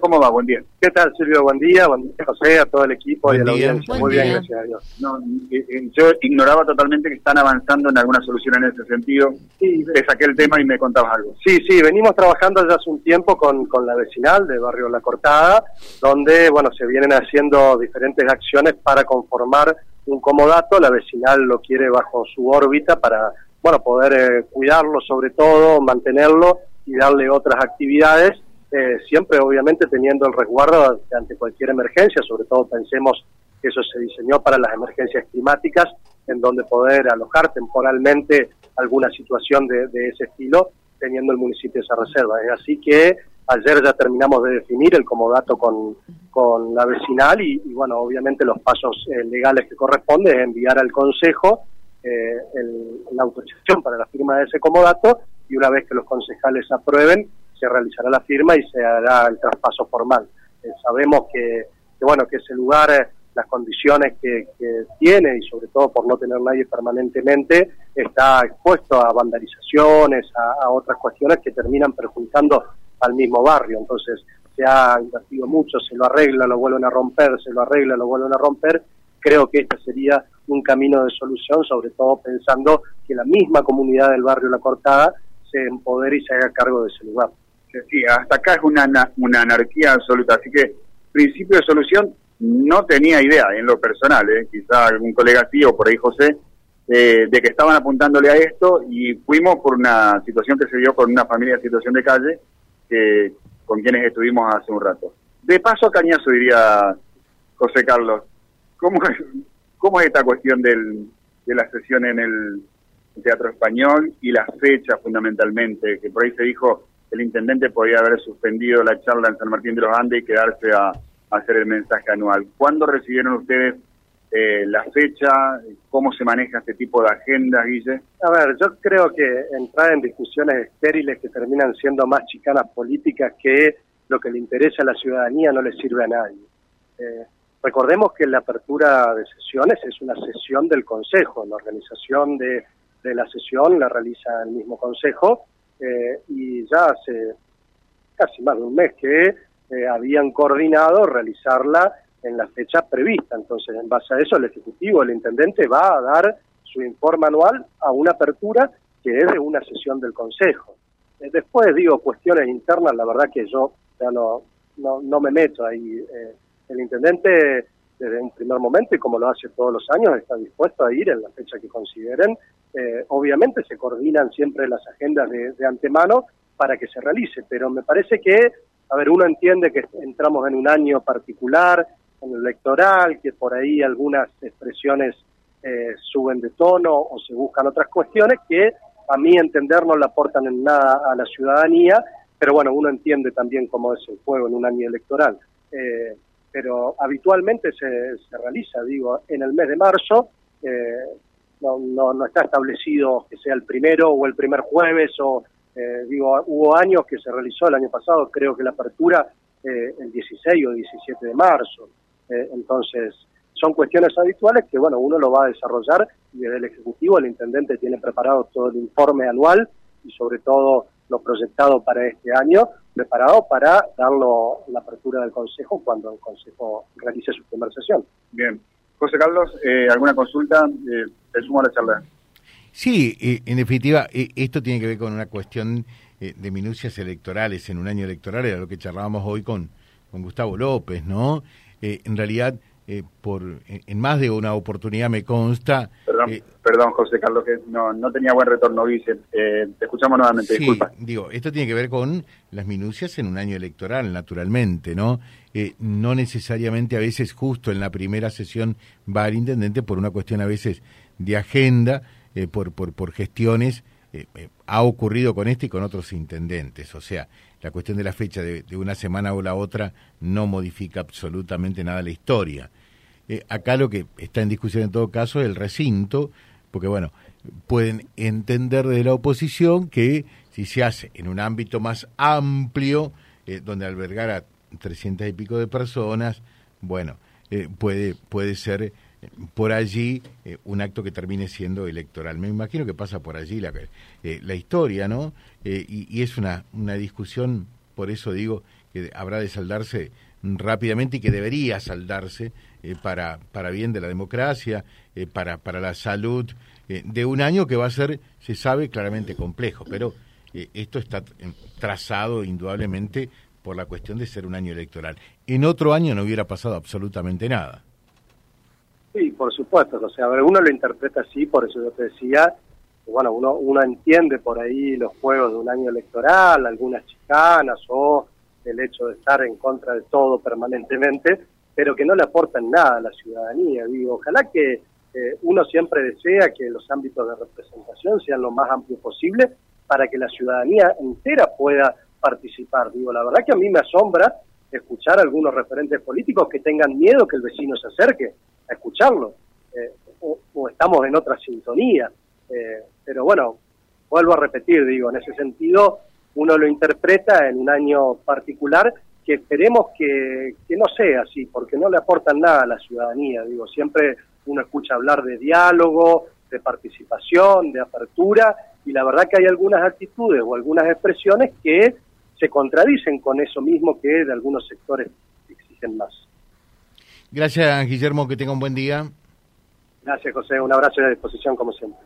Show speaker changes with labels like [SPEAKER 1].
[SPEAKER 1] ¿cómo va? Buen día.
[SPEAKER 2] ¿Qué tal, Silvio? Buen día, buen día, José, a todo el equipo
[SPEAKER 3] Buen
[SPEAKER 2] y a la
[SPEAKER 3] día.
[SPEAKER 2] audiencia.
[SPEAKER 3] Buen
[SPEAKER 2] Muy
[SPEAKER 3] día.
[SPEAKER 2] bien, gracias a Dios.
[SPEAKER 1] No, eh, eh, yo ignoraba totalmente que están avanzando en alguna solución en ese sentido.
[SPEAKER 2] Sí,
[SPEAKER 1] Te saqué el tema y me contabas algo.
[SPEAKER 2] Sí, sí, venimos trabajando ya hace un tiempo con, con la vecinal de Barrio La Cortada, donde, bueno, se vienen haciendo diferentes acciones para conformar un comodato. La vecinal lo quiere bajo su órbita para, bueno, poder eh, cuidarlo sobre todo, mantenerlo y darle otras actividades, eh, siempre obviamente teniendo el resguardo ante cualquier emergencia, sobre todo pensemos que eso se diseñó para las emergencias climáticas, en donde poder alojar temporalmente alguna situación de, ese estilo, teniendo el municipio esa reserva. Es así que ayer ya terminamos de definir el comodato con, con la vecinal y, bueno, obviamente los pasos eh, legales que corresponden es enviar al Consejo eh, el- la autorización para la firma de ese comodato y una vez que los concejales aprueben, se realizará la firma y se hará el traspaso formal. Eh, sabemos que, bueno, que ese lugar, eh, las condiciones que, tiene y sobre todo por no tener nadie permanentemente, está expuesto a vandalizaciones, a, a otras cuestiones que terminan perjudicando al mismo barrio. Entonces se ha invertido mucho, se lo arregla, lo vuelven a romper, se lo arregla, lo vuelven a romper. Creo que este sería un camino de solución, sobre todo pensando que la misma comunidad del barrio La Cortada se empodere y se haga cargo de ese lugar.
[SPEAKER 1] Sí, hasta acá es una, una anarquía absoluta, así que principio de solución no tenía idea en lo personal, ¿eh? quizá algún colega sí o por ahí José, eh, de que estaban apuntándole a esto y fuimos por una situación que se dio con una familia en situación de calle que, con quienes estuvimos hace un rato. De paso a cañazo diría José Carlos, ¿cómo es, cómo es esta cuestión del, de la sesión en el Teatro Español y la fecha fundamentalmente, que por ahí se dijo el intendente podía haber suspendido la charla en San Martín de los Andes y quedarse a, hacer el mensaje anual. ¿Cuándo recibieron ustedes eh, la fecha? ¿Cómo se maneja este tipo de agendas, Guille?
[SPEAKER 2] A ver, yo creo que entrar en discusiones estériles que terminan siendo más chicanas políticas que lo que le interesa a la ciudadanía no le sirve a nadie. Eh, recordemos que la apertura de sesiones es una sesión del Consejo, la organización de la sesión la realiza el mismo Consejo eh, y ya hace casi más de un mes que eh, habían coordinado realizarla en la fecha prevista. Entonces, en base a eso, el Ejecutivo, el Intendente, va a dar su informe anual a una apertura que es de una sesión del Consejo. Eh, después, digo, cuestiones internas, la verdad que yo ya no, no, no me meto ahí. El Intendente, desde un primer momento, y como lo hace todos los años, está dispuesto a ir en la fecha que consideren. Eh, obviamente se coordinan siempre las agendas de, de antemano para que se realice, pero me parece que, a ver, uno entiende que entramos en un año particular, en el electoral, que por ahí algunas expresiones eh, suben de tono o se buscan otras cuestiones que a mi entender no le aportan en nada a la ciudadanía, pero bueno, uno entiende también cómo es el juego en un año electoral. Eh, pero habitualmente se, se realiza, digo, en el mes de marzo, eh, no, no, no está establecido que sea el primero o el primer jueves o eh, digo hubo años que se realizó el año pasado creo que la apertura eh, el 16 o 17 de marzo Eh, entonces son cuestiones habituales que bueno uno lo va a desarrollar y desde el ejecutivo el intendente tiene preparado todo el informe anual y sobre todo lo proyectado para este año preparado para darlo la apertura del consejo cuando el consejo realice su primera sesión
[SPEAKER 1] Bien. José Carlos, eh, ¿alguna consulta? Te sumo a la charla.
[SPEAKER 3] Sí, eh, en definitiva, eh, esto tiene que ver con una cuestión eh, de minucias electorales en un año electoral, era lo que charlábamos hoy con, con Gustavo López, ¿no? Eh, en realidad, eh, por en, más de una oportunidad me consta...
[SPEAKER 1] Perdón,
[SPEAKER 3] eh,
[SPEAKER 1] perdón José Carlos, que no, no tenía buen retorno. Eh, te escuchamos nuevamente,
[SPEAKER 3] Sí,
[SPEAKER 1] disculpa.
[SPEAKER 3] digo, esto tiene que ver con las minucias en un año electoral, naturalmente, ¿no? No necesariamente a veces justo en la primera sesión va el intendente por una cuestión a veces de agenda, eh, por, por, por gestiones, eh, eh, ha ocurrido con este y con otros intendentes, o sea, la cuestión de la fecha de, una semana o la otra no modifica absolutamente nada la historia. Acá lo que está en discusión en todo caso es el recinto, porque bueno, pueden entender desde la oposición que si se hace en un ámbito más amplio, donde albergar a 300 y pico de personas, bueno, puede, puede ser por allí eh, un acto que termine siendo electoral. Me imagino que pasa por allí la, eh, la historia, ¿no? Eh, y, y es una, una discusión, por eso digo, que habrá de saldarse rápidamente y que debería saldarse para, para bien de la democracia, para, para la salud de un año que va a ser, se sabe, claramente complejo, pero esto está trazado indudablemente por la cuestión de ser un año electoral. En otro año no hubiera pasado absolutamente nada.
[SPEAKER 2] Sí, por supuesto, o sea, uno lo interpreta así, por eso yo te decía, bueno, uno, uno entiende por ahí los juegos de un año electoral, algunas chicanas o el hecho de estar en contra de todo permanentemente, pero que no le aportan nada a la ciudadanía. Digo, ojalá que eh, uno siempre desea que los ámbitos de representación sean lo más amplios posible para que la ciudadanía entera pueda participar. Digo, la verdad que a mí me asombra escuchar a algunos referentes políticos que tengan miedo que el vecino se acerque escucharlo, eh, o, estamos en otra sintonía. Eh, pero bueno, vuelvo a repetir, digo, en ese sentido, uno lo interpreta en un año particular que esperemos que, que no sea así, porque no le aportan nada a la ciudadanía. Digo, siempre uno escucha hablar de diálogo, de participación, de apertura, y la verdad que hay algunas actitudes o algunas expresiones que se contradicen con eso mismo que de algunos sectores exigen más.
[SPEAKER 3] Gracias, Guillermo, que tenga un buen día.
[SPEAKER 2] Gracias, José. Un abrazo y a disposición como siempre.